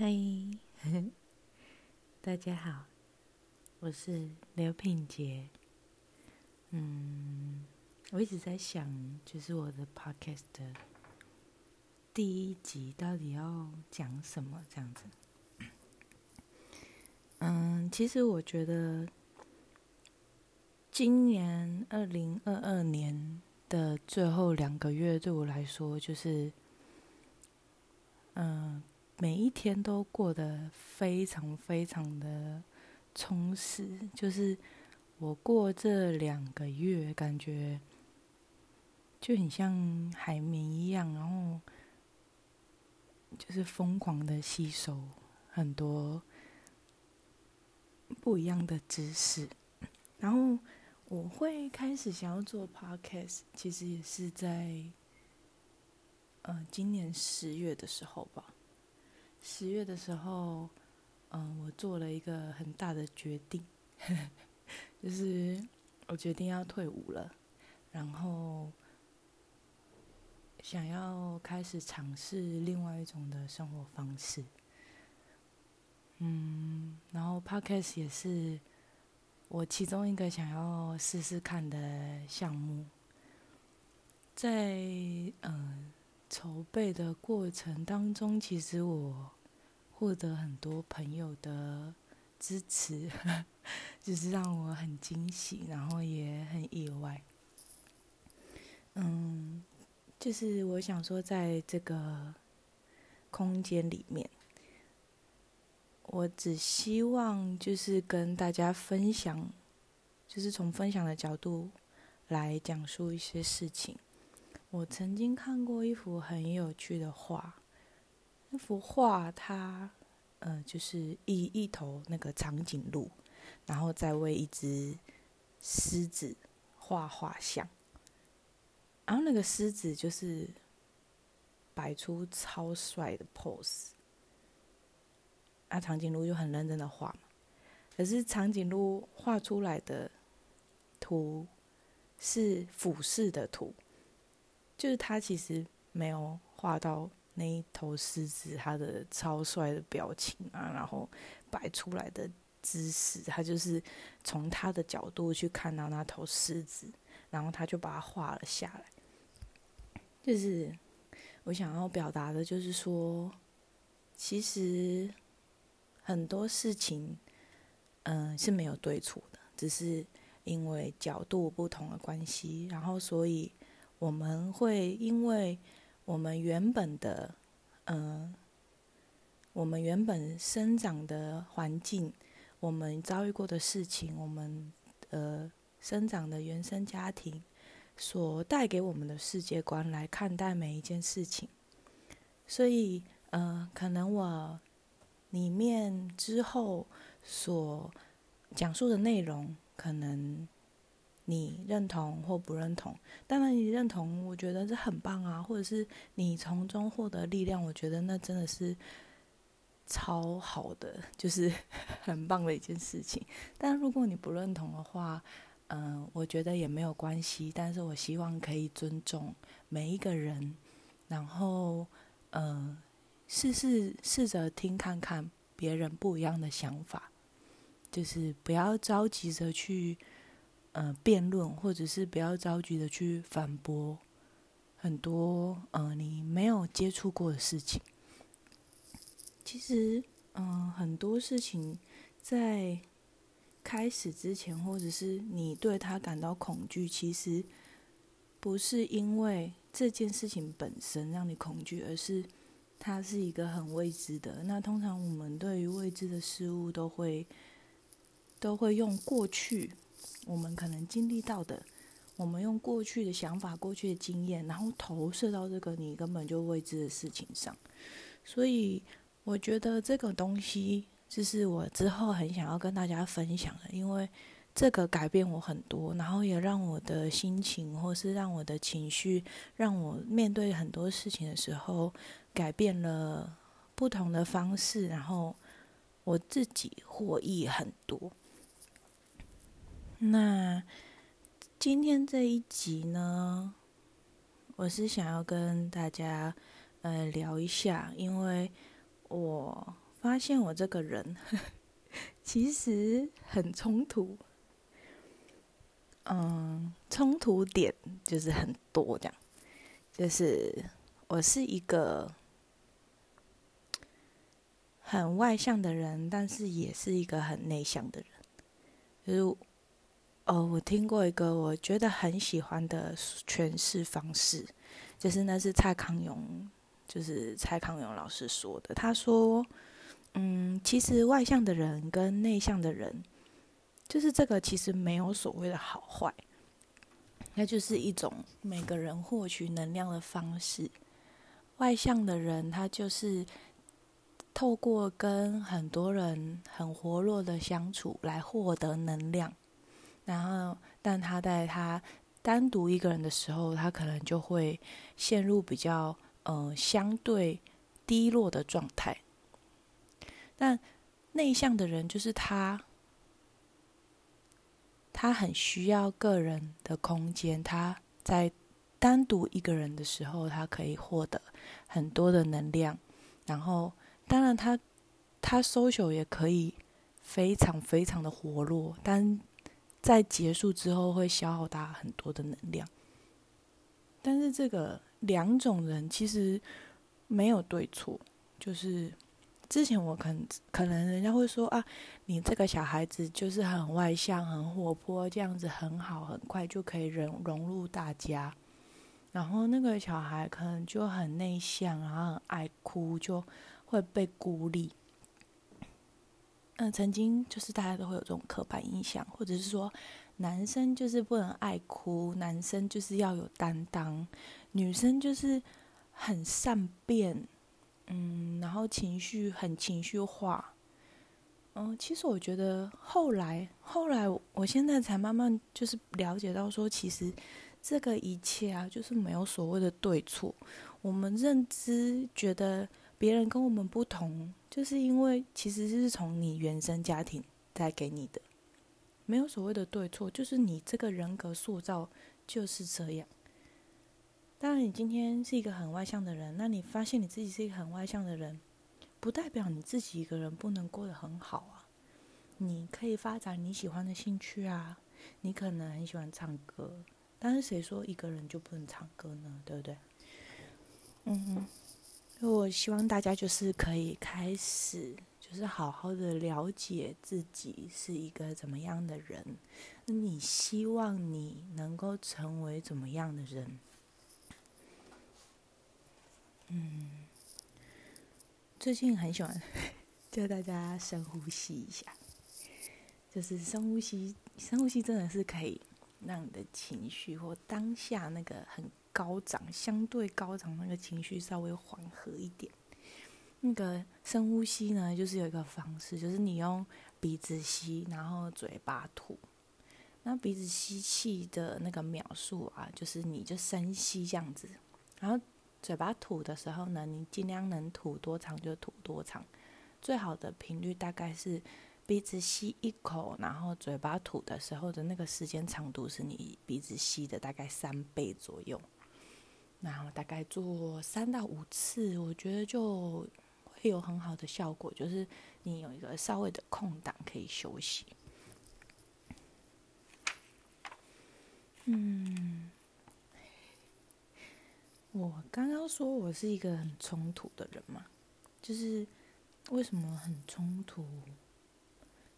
嗨，大家好，我是刘品杰。嗯，我一直在想，就是我的 podcast 的第一集到底要讲什么这样子。嗯，其实我觉得今年二零二二年的最后两个月对我来说，就是嗯。每一天都过得非常非常的充实，就是我过这两个月，感觉就很像海绵一样，然后就是疯狂的吸收很多不一样的知识，然后我会开始想要做 podcast，其实也是在呃今年十月的时候吧。十月的时候，嗯，我做了一个很大的决定，就是我决定要退伍了，然后想要开始尝试另外一种的生活方式。嗯，然后 Podcast 也是我其中一个想要试试看的项目，在嗯。筹备的过程当中，其实我获得很多朋友的支持，就是让我很惊喜，然后也很意外。嗯，就是我想说，在这个空间里面，我只希望就是跟大家分享，就是从分享的角度来讲述一些事情。我曾经看过一幅很有趣的画，那幅画它，呃，就是一一头那个长颈鹿，然后再为一只狮子画画像，然后那个狮子就是摆出超帅的 pose，那，长颈鹿就很认真的画嘛，可是长颈鹿画出来的图是俯视的图。就是他其实没有画到那一头狮子，他的超帅的表情啊，然后摆出来的姿势，他就是从他的角度去看到那头狮子，然后他就把它画了下来。就是我想要表达的，就是说，其实很多事情，嗯，是没有对错的，只是因为角度不同的关系，然后所以。我们会因为我们原本的，嗯，我们原本生长的环境，我们遭遇过的事情，我们呃生长的原生家庭所带给我们的世界观来看待每一件事情，所以，呃，可能我里面之后所讲述的内容，可能。你认同或不认同？当然，你认同，我觉得这很棒啊。或者是你从中获得力量，我觉得那真的是超好的，就是 很棒的一件事情。但如果你不认同的话，嗯，我觉得也没有关系。但是我希望可以尊重每一个人，然后，嗯，试试试着听看看别人不一样的想法，就是不要着急着去。呃，辩论或者是不要着急的去反驳很多呃你没有接触过的事情。其实，嗯，很多事情在开始之前，或者是你对他感到恐惧，其实不是因为这件事情本身让你恐惧，而是它是一个很未知的。那通常我们对于未知的事物都会都会用过去。我们可能经历到的，我们用过去的想法、过去的经验，然后投射到这个你根本就未知的事情上。所以，我觉得这个东西，就是我之后很想要跟大家分享的，因为这个改变我很多，然后也让我的心情，或是让我的情绪，让我面对很多事情的时候，改变了不同的方式，然后我自己获益很多。那今天这一集呢，我是想要跟大家呃聊一下，因为我发现我这个人呵呵 其实很冲突，嗯，冲突点就是很多，这样，就是我是一个很外向的人，但是也是一个很内向的人，就是，哦，我听过一个我觉得很喜欢的诠释方式，就是那是蔡康永。就是蔡康永老师说的，他说：“嗯，其实外向的人跟内向的人，就是这个其实没有所谓的好坏，那就是一种每个人获取能量的方式。外向的人，他就是透过跟很多人很活络的相处来获得能量，然后，但他在他单独一个人的时候，他可能就会陷入比较。”呃，相对低落的状态。但内向的人就是他，他很需要个人的空间。他在单独一个人的时候，他可以获得很多的能量。然后，当然他他 social 也可以非常非常的活络，但在结束之后会消耗他很多的能量。但是这个。两种人其实没有对错，就是之前我可能可能人家会说啊，你这个小孩子就是很外向、很活泼，这样子很好，很快就可以融融入大家。然后那个小孩可能就很内向，然后很爱哭，就会被孤立。嗯，曾经就是大家都会有这种刻板印象，或者是说男生就是不能爱哭，男生就是要有担当。女生就是很善变，嗯，然后情绪很情绪化，嗯，其实我觉得后来后来，我现在才慢慢就是了解到说，其实这个一切啊，就是没有所谓的对错。我们认知觉得别人跟我们不同，就是因为其实是从你原生家庭带给你的，没有所谓的对错，就是你这个人格塑造就是这样。当然，你今天是一个很外向的人，那你发现你自己是一个很外向的人，不代表你自己一个人不能过得很好啊。你可以发展你喜欢的兴趣啊，你可能很喜欢唱歌，但是谁说一个人就不能唱歌呢？对不对？嗯哼，我希望大家就是可以开始，就是好好的了解自己是一个怎么样的人，那你希望你能够成为怎么样的人？嗯，最近很喜欢教大家深呼吸一下，就是深呼吸，深呼吸真的是可以让你的情绪或当下那个很高涨、相对高涨那个情绪稍微缓和一点。那个深呼吸呢，就是有一个方式，就是你用鼻子吸，然后嘴巴吐。那鼻子吸气的那个秒数啊，就是你就深吸这样子，然后。嘴巴吐的时候呢，你尽量能吐多长就吐多长，最好的频率大概是鼻子吸一口，然后嘴巴吐的时候的那个时间长度是你鼻子吸的大概三倍左右，然后大概做三到五次，我觉得就会有很好的效果，就是你有一个稍微的空档可以休息。嗯。我刚刚说我是一个很冲突的人嘛，就是为什么很冲突？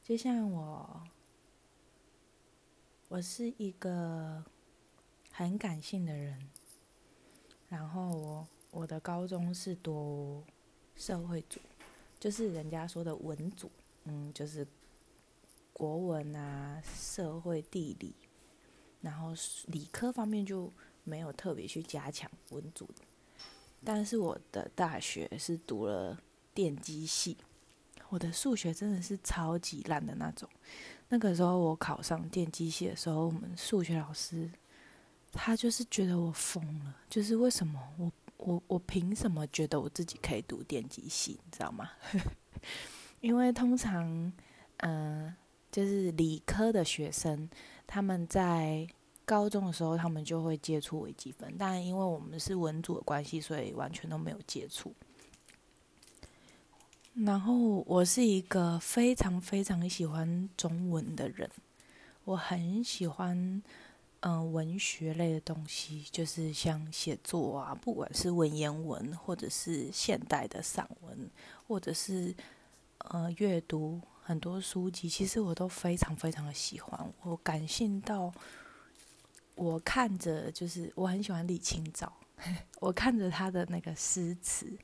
就像我，我是一个很感性的人，然后我我的高中是读社会组，就是人家说的文组，嗯，就是国文啊、社会、地理，然后理科方面就。没有特别去加强文组，但是我的大学是读了电机系，我的数学真的是超级烂的那种。那个时候我考上电机系的时候，我们数学老师他就是觉得我疯了，就是为什么我我我凭什么觉得我自己可以读电机系，你知道吗？因为通常嗯，就是理科的学生他们在。高中的时候，他们就会接触微积分，但因为我们是文组的关系，所以完全都没有接触。然后我是一个非常非常喜欢中文的人，我很喜欢嗯文学类的东西，就是像写作啊，不管是文言文，或者是现代的散文，或者是呃阅读很多书籍，其实我都非常非常的喜欢。我感性到我看着，就是我很喜欢李清照，我看着他的那个诗词，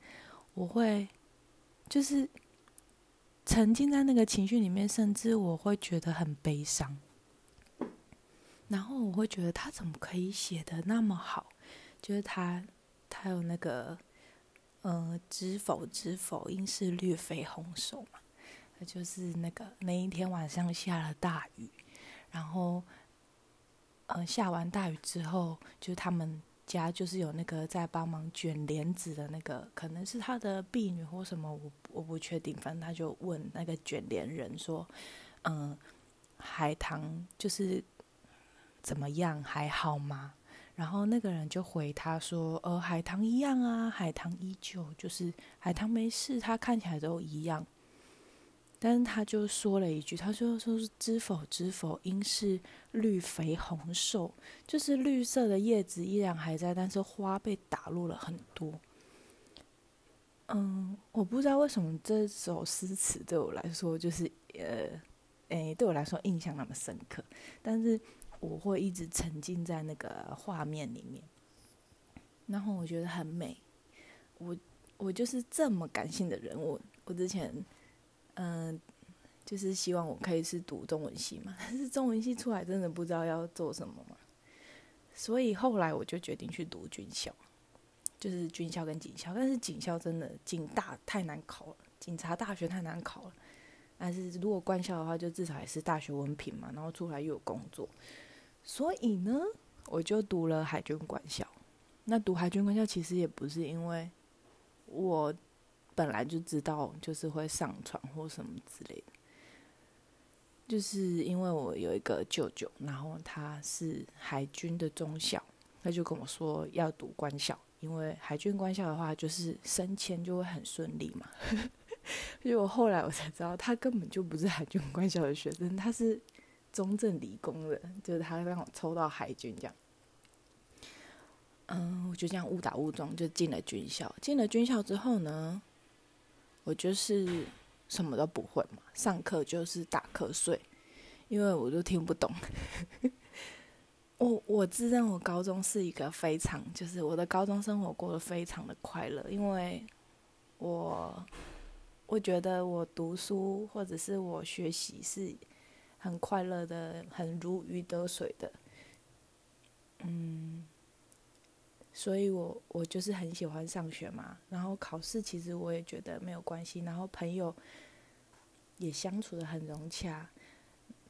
我会。就是沉浸在那个情绪里面，甚至我会觉得很悲伤。然后我会觉得他怎么可以写的那么好？就是他，他有那个，嗯，知否知否，应是绿肥红瘦嘛。就是那个那一天晚上下了大雨，然后，嗯，下完大雨之后，就他们。家就是有那个在帮忙卷帘子的那个，可能是他的婢女或什么，我我不确定。反正他就问那个卷帘人说：“嗯，海棠就是怎么样，还好吗？”然后那个人就回他说：“呃，海棠一样啊，海棠依旧，就是海棠没事，他看起来都一样。”但是他就说了一句，他说：“说是知否知否，应是绿肥红瘦，就是绿色的叶子依然还在，但是花被打落了很多。”嗯，我不知道为什么这首诗词对我来说就是呃，诶，对我来说印象那么深刻，但是我会一直沉浸在那个画面里面，然后我觉得很美。我我就是这么感性的人，我我之前。嗯，就是希望我可以是读中文系嘛，但是中文系出来真的不知道要做什么嘛，所以后来我就决定去读军校，就是军校跟警校，但是警校真的警大太难考了，警察大学太难考了，但是如果官校的话，就至少也是大学文凭嘛，然后出来又有工作，所以呢，我就读了海军官校。那读海军官校其实也不是因为我。本来就知道，就是会上船或什么之类的，就是因为我有一个舅舅，然后他是海军的中校，他就跟我说要读官校，因为海军官校的话，就是升迁就会很顺利嘛。结果后来我才知道，他根本就不是海军官校的学生，他是中正理工的，就是他让我抽到海军这样。嗯，我就这样误打误撞就进了军校。进了军校之后呢？我就是什么都不会嘛，上课就是打瞌睡，因为我都听不懂。我我自认我高中是一个非常，就是我的高中生活过得非常的快乐，因为我我觉得我读书或者是我学习是很快乐的，很如鱼得水的，嗯。所以，我我就是很喜欢上学嘛，然后考试其实我也觉得没有关系，然后朋友也相处的很融洽，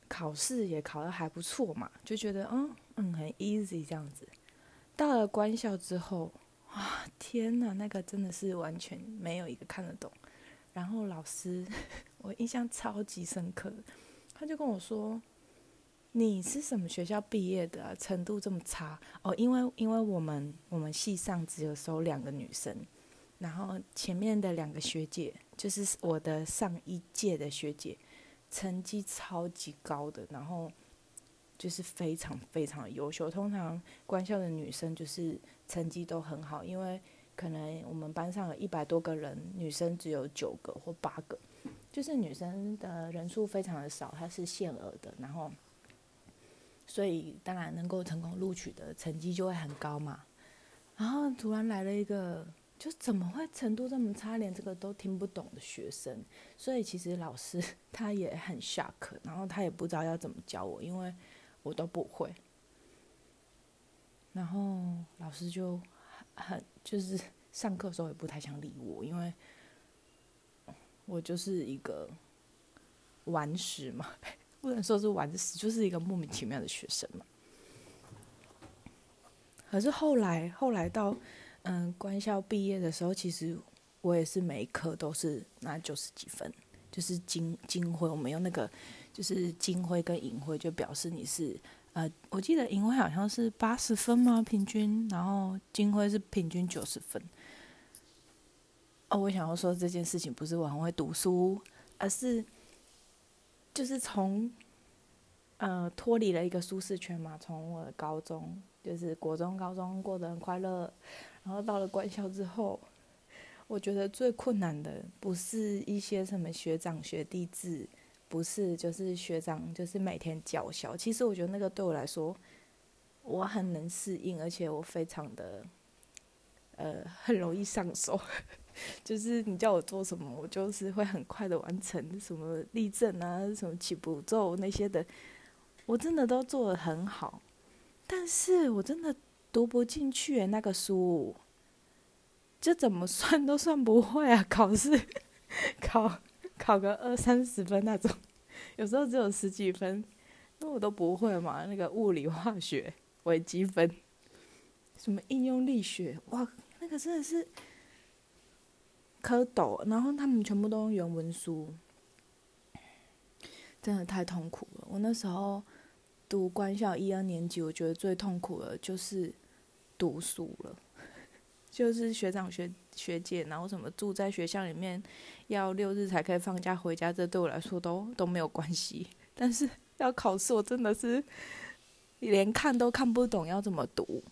考试也考的还不错嘛，就觉得嗯嗯很 easy 这样子。到了官校之后，啊天呐，那个真的是完全没有一个看得懂。然后老师，我印象超级深刻，他就跟我说。你是什么学校毕业的？啊程度这么差哦？因为因为我们我们系上只有收两个女生，然后前面的两个学姐就是我的上一届的学姐，成绩超级高的，然后就是非常非常优秀。通常官校的女生就是成绩都很好，因为可能我们班上有一百多个人，女生只有九个或八个，就是女生的人数非常的少，它是限额的，然后。所以当然能够成功录取的成绩就会很高嘛。然后突然来了一个，就怎么会程度这么差，连这个都听不懂的学生。所以其实老师 他也很 shock，然后他也不知道要怎么教我，因为我都不会。然后老师就很就是上课的时候也不太想理我，因为我就是一个顽石嘛。不能说是玩石，就是一个莫名其妙的学生嘛。可是后来，后来到嗯官校毕业的时候，其实我也是每一科都是拿九十几分，就是金金辉。我们用那个就是金辉跟银辉，就表示你是呃，我记得银辉好像是八十分吗？平均，然后金辉是平均九十分。哦，我想要说这件事情不是我很会读书，而是就是从呃脱离了一个舒适圈嘛，从我的高中就是国中、高中过得很快乐，然后到了官校之后，我觉得最困难的不是一些什么学长学弟制，不是就是学长就是每天叫嚣，其实我觉得那个对我来说我很能适应，而且我非常的呃很容易上手。就是你叫我做什么，我就是会很快的完成。什么立正啊，什么起步骤那些的，我真的都做的很好。但是我真的读不进去那个书，就怎么算 都算不会啊！考试考考个二三十分那种，有时候只有十几分，那我都不会嘛。那个物理、化学、微积分，什么应用力学，哇，那个真的是。蝌蚪，然后他们全部都用原文书，真的太痛苦了。我那时候读官校一二年级，我觉得最痛苦的就是读书了，就是学长学学姐，然后什么住在学校里面，要六日才可以放假回家，这对我来说都都没有关系。但是要考试，我真的是连看都看不懂要怎么读。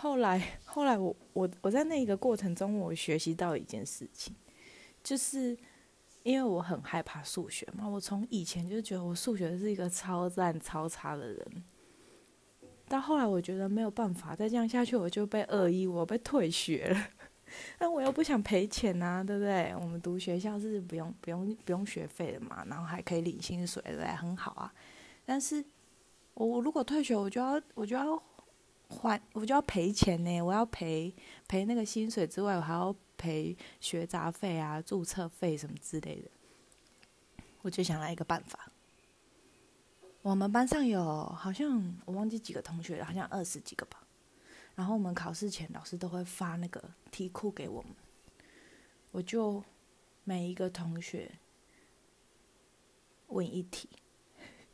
后来，后来我我我在那一个过程中，我学习到一件事情，就是因为我很害怕数学嘛，我从以前就觉得我数学是一个超赞超差的人，到后来我觉得没有办法再这样下去，我就被恶意，我被退学了，但我又不想赔钱啊，对不对？我们读学校是不用不用不用学费的嘛，然后还可以领薪水，对，很好啊。但是我我如果退学，我就要我就要。还我就要赔钱呢，我要赔赔那个薪水之外，我还要赔学杂费啊、注册费什么之类的。我就想来一个办法。我们班上有好像我忘记几个同学了，好像二十几个吧。然后我们考试前老师都会发那个题库给我们，我就每一个同学问一题，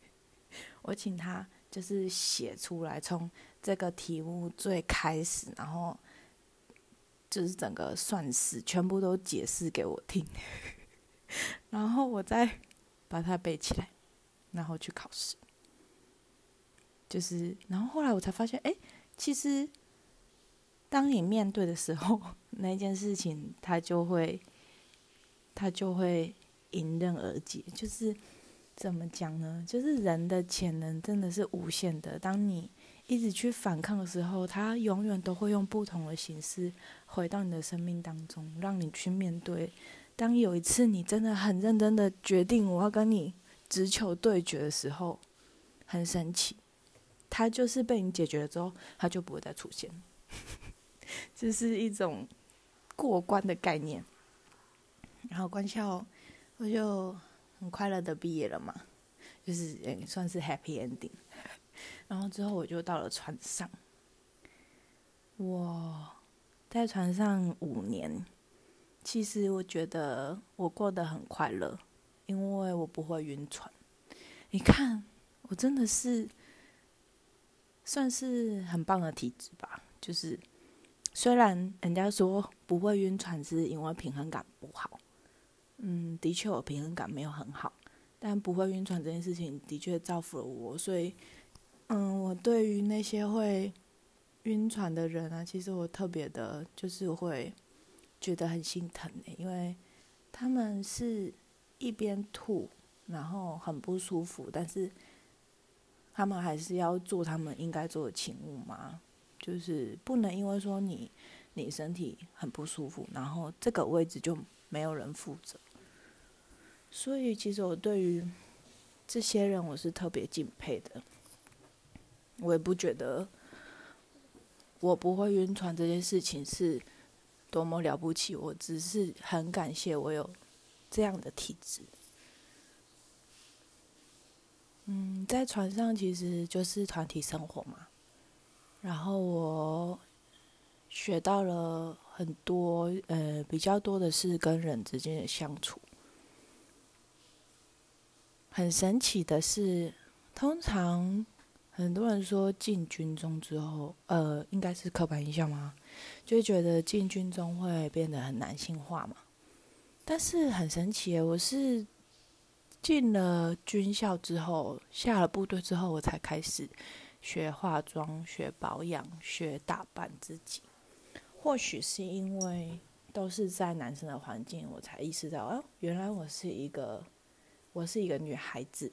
我请他就是写出来从。这个题目最开始，然后就是整个算式全部都解释给我听，然后我再把它背起来，然后去考试。就是，然后后来我才发现，哎，其实当你面对的时候，那件事情它就会，它就会迎刃而解。就是怎么讲呢？就是人的潜能真的是无限的。当你一直去反抗的时候，他永远都会用不同的形式回到你的生命当中，让你去面对。当有一次你真的很认真的决定我要跟你直球对决的时候，很神奇，他就是被你解决了之后，他就不会再出现。这是一种过关的概念。然后关校我就很快乐的毕业了嘛，就是也算是 happy ending。然后之后我就到了船上，我在船上五年，其实我觉得我过得很快乐，因为我不会晕船。你看，我真的是算是很棒的体质吧？就是虽然人家说不会晕船是因为平衡感不好，嗯，的确我平衡感没有很好，但不会晕船这件事情的确造福了我，所以。嗯，我对于那些会晕船的人啊，其实我特别的，就是会觉得很心疼的，因为他们是一边吐，然后很不舒服，但是他们还是要做他们应该做的勤务嘛，就是不能因为说你你身体很不舒服，然后这个位置就没有人负责。所以，其实我对于这些人，我是特别敬佩的。我也不觉得我不会晕船这件事情是多么了不起，我只是很感谢我有这样的体质。嗯，在船上其实就是团体生活嘛，然后我学到了很多，呃，比较多的是跟人之间的相处。很神奇的是，通常。很多人说进军中之后，呃，应该是刻板印象吗？就觉得进军中会变得很男性化嘛。但是很神奇，我是进了军校之后，下了部队之后，我才开始学化妆、学保养、学打扮自己。或许是因为都是在男生的环境，我才意识到，哦，原来我是一个，我是一个女孩子。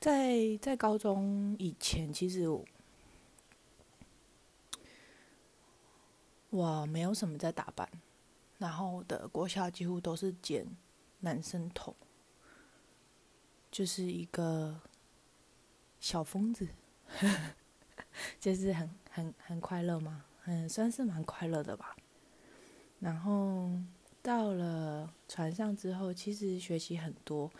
在在高中以前，其实我没有什么在打扮。然后的国校几乎都是剪男生头，就是一个小疯子，就是很很很快乐嘛，嗯，算是蛮快乐的吧。然后到了船上之后，其实学习很多。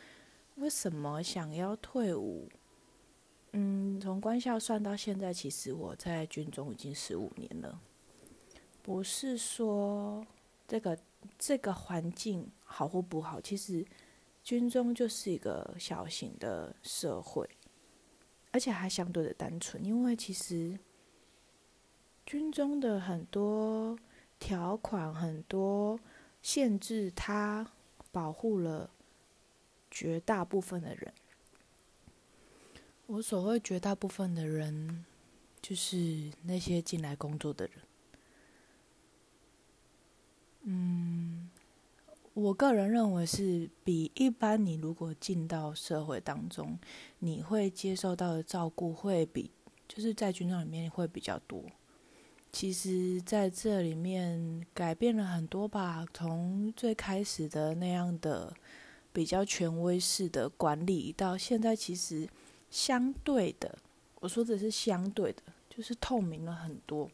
为什么想要退伍？嗯，从官校算到现在，其实我在军中已经十五年了，不是说。这个这个环境好或不好，其实军中就是一个小型的社会，而且还相对的单纯。因为其实军中的很多条款、很多限制，它保护了绝大部分的人。我所谓绝大部分的人，就是那些进来工作的人。嗯，我个人认为是比一般你如果进到社会当中，你会接受到的照顾会比就是在军中里面会比较多。其实在这里面改变了很多吧，从最开始的那样的比较权威式的管理，到现在其实相对的，我说的是相对的，就是透明了很多。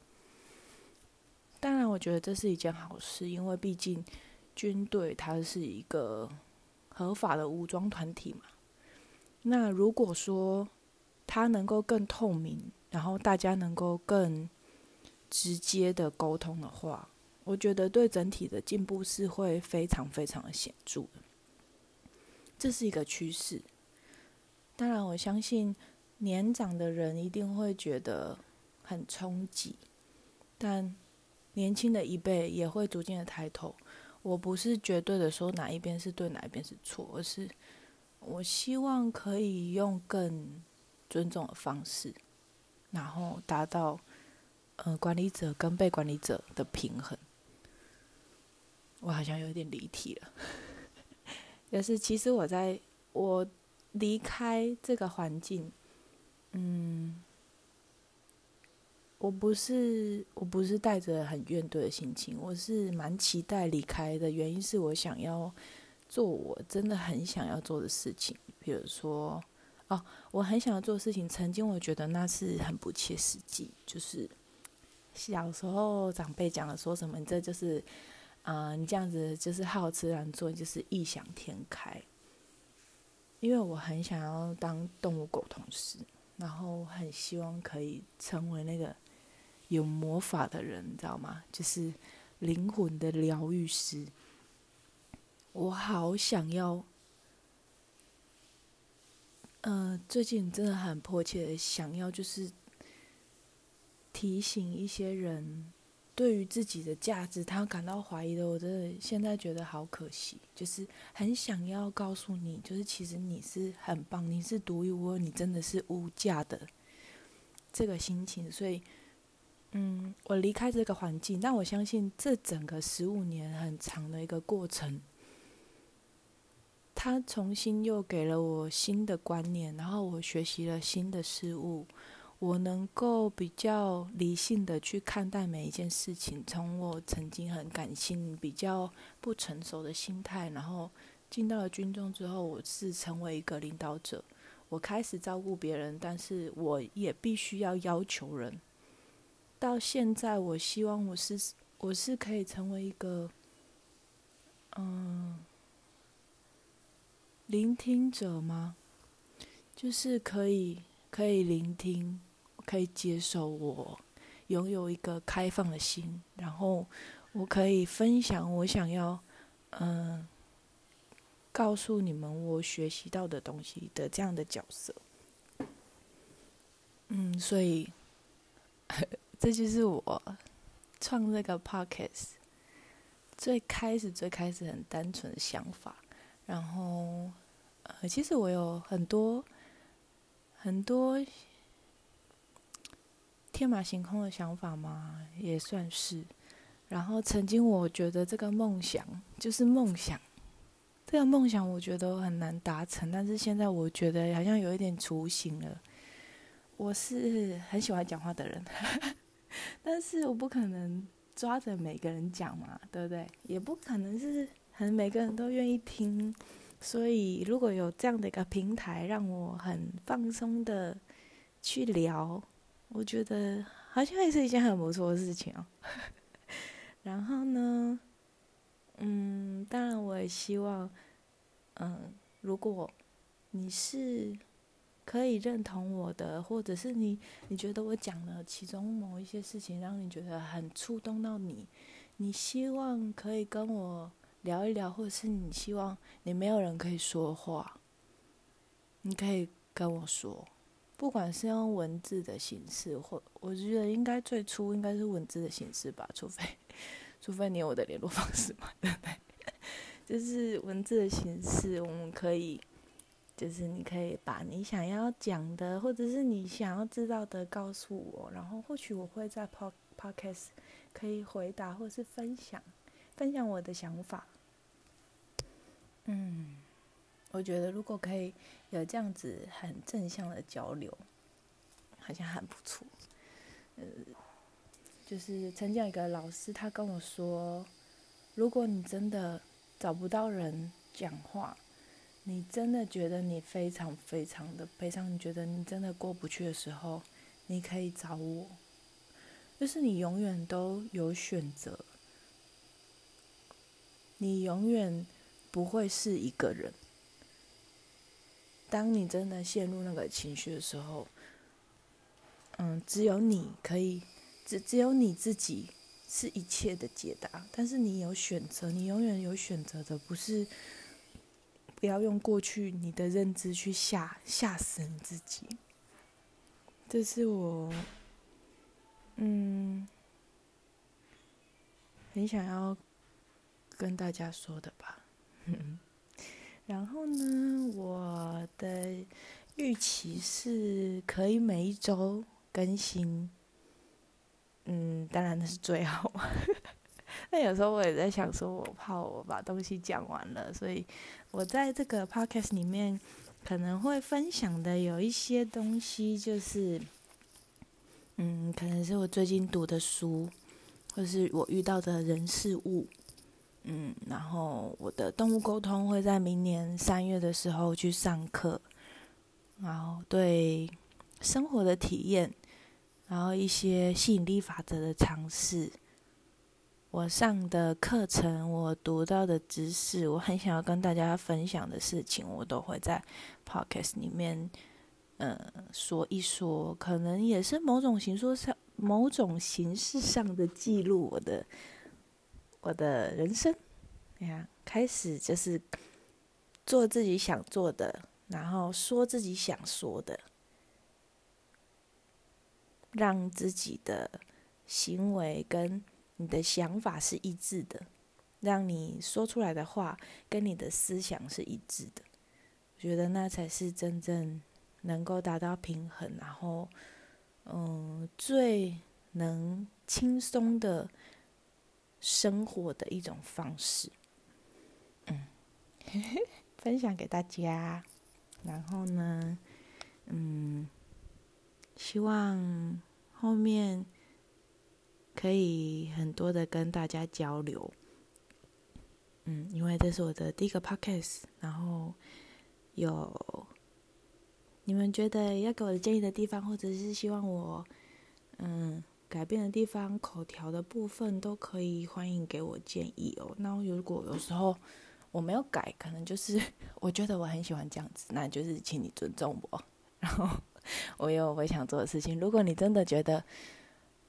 当然，我觉得这是一件好事，因为毕竟军队它是一个合法的武装团体嘛。那如果说它能够更透明，然后大家能够更直接的沟通的话，我觉得对整体的进步是会非常非常的显著的。这是一个趋势。当然，我相信年长的人一定会觉得很冲击，但。年轻的一辈也会逐渐的抬头。我不是绝对的说哪一边是对，哪一边是错，而是我希望可以用更尊重的方式，然后达到呃管理者跟被管理者的平衡。我好像有点离题了，就是其实我在我离开这个环境，嗯。我不是，我不是带着很怨怼的心情，我是蛮期待离开的原因是我想要做我真的很想要做的事情，比如说，哦，我很想要做事情，曾经我觉得那是很不切实际，就是小时候长辈讲的说什么，这就是，啊，你这样子就是好吃懒做，就是异想天开，因为我很想要当动物狗同事，然后很希望可以成为那个。有魔法的人，你知道吗？就是灵魂的疗愈师。我好想要，呃，最近真的很迫切想要，就是提醒一些人，对于自己的价值，他感到怀疑的，我真的现在觉得好可惜。就是很想要告诉你，就是其实你是很棒，你是独一无二，你真的是无价的这个心情，所以。嗯，我离开这个环境，但我相信这整个十五年很长的一个过程，他重新又给了我新的观念，然后我学习了新的事物，我能够比较理性的去看待每一件事情。从我曾经很感性、比较不成熟的心态，然后进到了军中之后，我是成为一个领导者，我开始照顾别人，但是我也必须要要求人。到现在，我希望我是我是可以成为一个，嗯，聆听者吗？就是可以可以聆听，可以接受我拥有一个开放的心，然后我可以分享我想要嗯告诉你们我学习到的东西的这样的角色。嗯，所以。这就是我创这个 pockets 最开始最开始很单纯的想法。然后，呃，其实我有很多很多天马行空的想法嘛，也算是。然后曾经我觉得这个梦想就是梦想，这个梦想我觉得很难达成，但是现在我觉得好像有一点雏形了。我是很喜欢讲话的人。但是我不可能抓着每个人讲嘛，对不对？也不可能是很每个人都愿意听，所以如果有这样的一个平台，让我很放松的去聊，我觉得好像也是一件很不错的事情哦。然后呢，嗯，当然我也希望，嗯，如果你是。可以认同我的，或者是你，你觉得我讲了其中某一些事情，让你觉得很触动到你，你希望可以跟我聊一聊，或者是你希望你没有人可以说话，你可以跟我说，不管是用文字的形式，或我觉得应该最初应该是文字的形式吧，除非 除非你有我的联络方式嘛，对不对？就是文字的形式，我们可以。就是你可以把你想要讲的，或者是你想要知道的告诉我，然后或许我会在 pod podcast 可以回答或是分享，分享我的想法。嗯，我觉得如果可以有这样子很正向的交流，好像很不错。呃，就是曾经有一个老师他跟我说，如果你真的找不到人讲话。你真的觉得你非常非常的悲伤，你觉得你真的过不去的时候，你可以找我。就是你永远都有选择，你永远不会是一个人。当你真的陷入那个情绪的时候，嗯，只有你可以，只只有你自己是一切的解答。但是你有选择，你永远有选择的，不是。不要用过去你的认知去吓吓死你自己。这是我，嗯，很想要跟大家说的吧。嗯 然后呢，我的预期是可以每一周更新。嗯，当然那是最好。那有时候我也在想，说我怕我把东西讲完了，所以我在这个 podcast 里面可能会分享的有一些东西，就是，嗯，可能是我最近读的书，或是我遇到的人事物，嗯，然后我的动物沟通会在明年三月的时候去上课，然后对生活的体验，然后一些吸引力法则的尝试。我上的课程，我读到的知识，我很想要跟大家分享的事情，我都会在 podcast 里面，呃，说一说。可能也是某种形式上、某种形式上的记录我的我的人生。你看，开始就是做自己想做的，然后说自己想说的，让自己的行为跟。你的想法是一致的，让你说出来的话跟你的思想是一致的，我觉得那才是真正能够达到平衡，然后，嗯，最能轻松的生活的一种方式。嗯，分享给大家，然后呢，嗯，希望后面。可以很多的跟大家交流，嗯，因为这是我的第一个 podcast，然后有你们觉得要给我的建议的地方，或者是希望我嗯改变的地方，口条的部分都可以欢迎给我建议哦。那如果有时候我没有改，可能就是 我觉得我很喜欢这样子，那就是请你尊重我，然后我有我想做的事情。如果你真的觉得，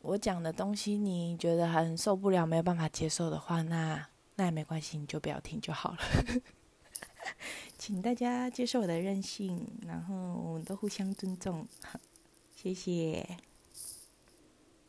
我讲的东西你觉得很受不了，没有办法接受的话，那那也没关系，你就不要听就好了。请大家接受我的任性，然后我们都互相尊重，谢谢。